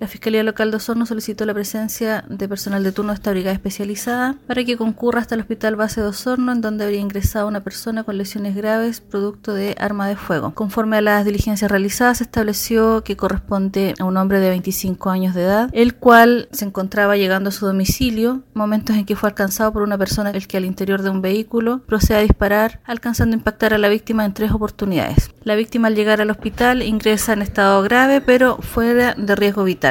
La Fiscalía Local de Osorno solicitó la presencia de personal de turno de esta brigada especializada para que concurra hasta el Hospital Base de Osorno, en donde habría ingresado una persona con lesiones graves producto de arma de fuego. Conforme a las diligencias realizadas, se estableció que corresponde a un hombre de 25 años de edad, el cual se encontraba llegando a su domicilio, momentos en que fue alcanzado por una persona el que al interior de un vehículo procede a disparar, alcanzando a impactar a la víctima en tres oportunidades. La víctima al llegar al hospital ingresa en estado grave, pero fuera de riesgo vital.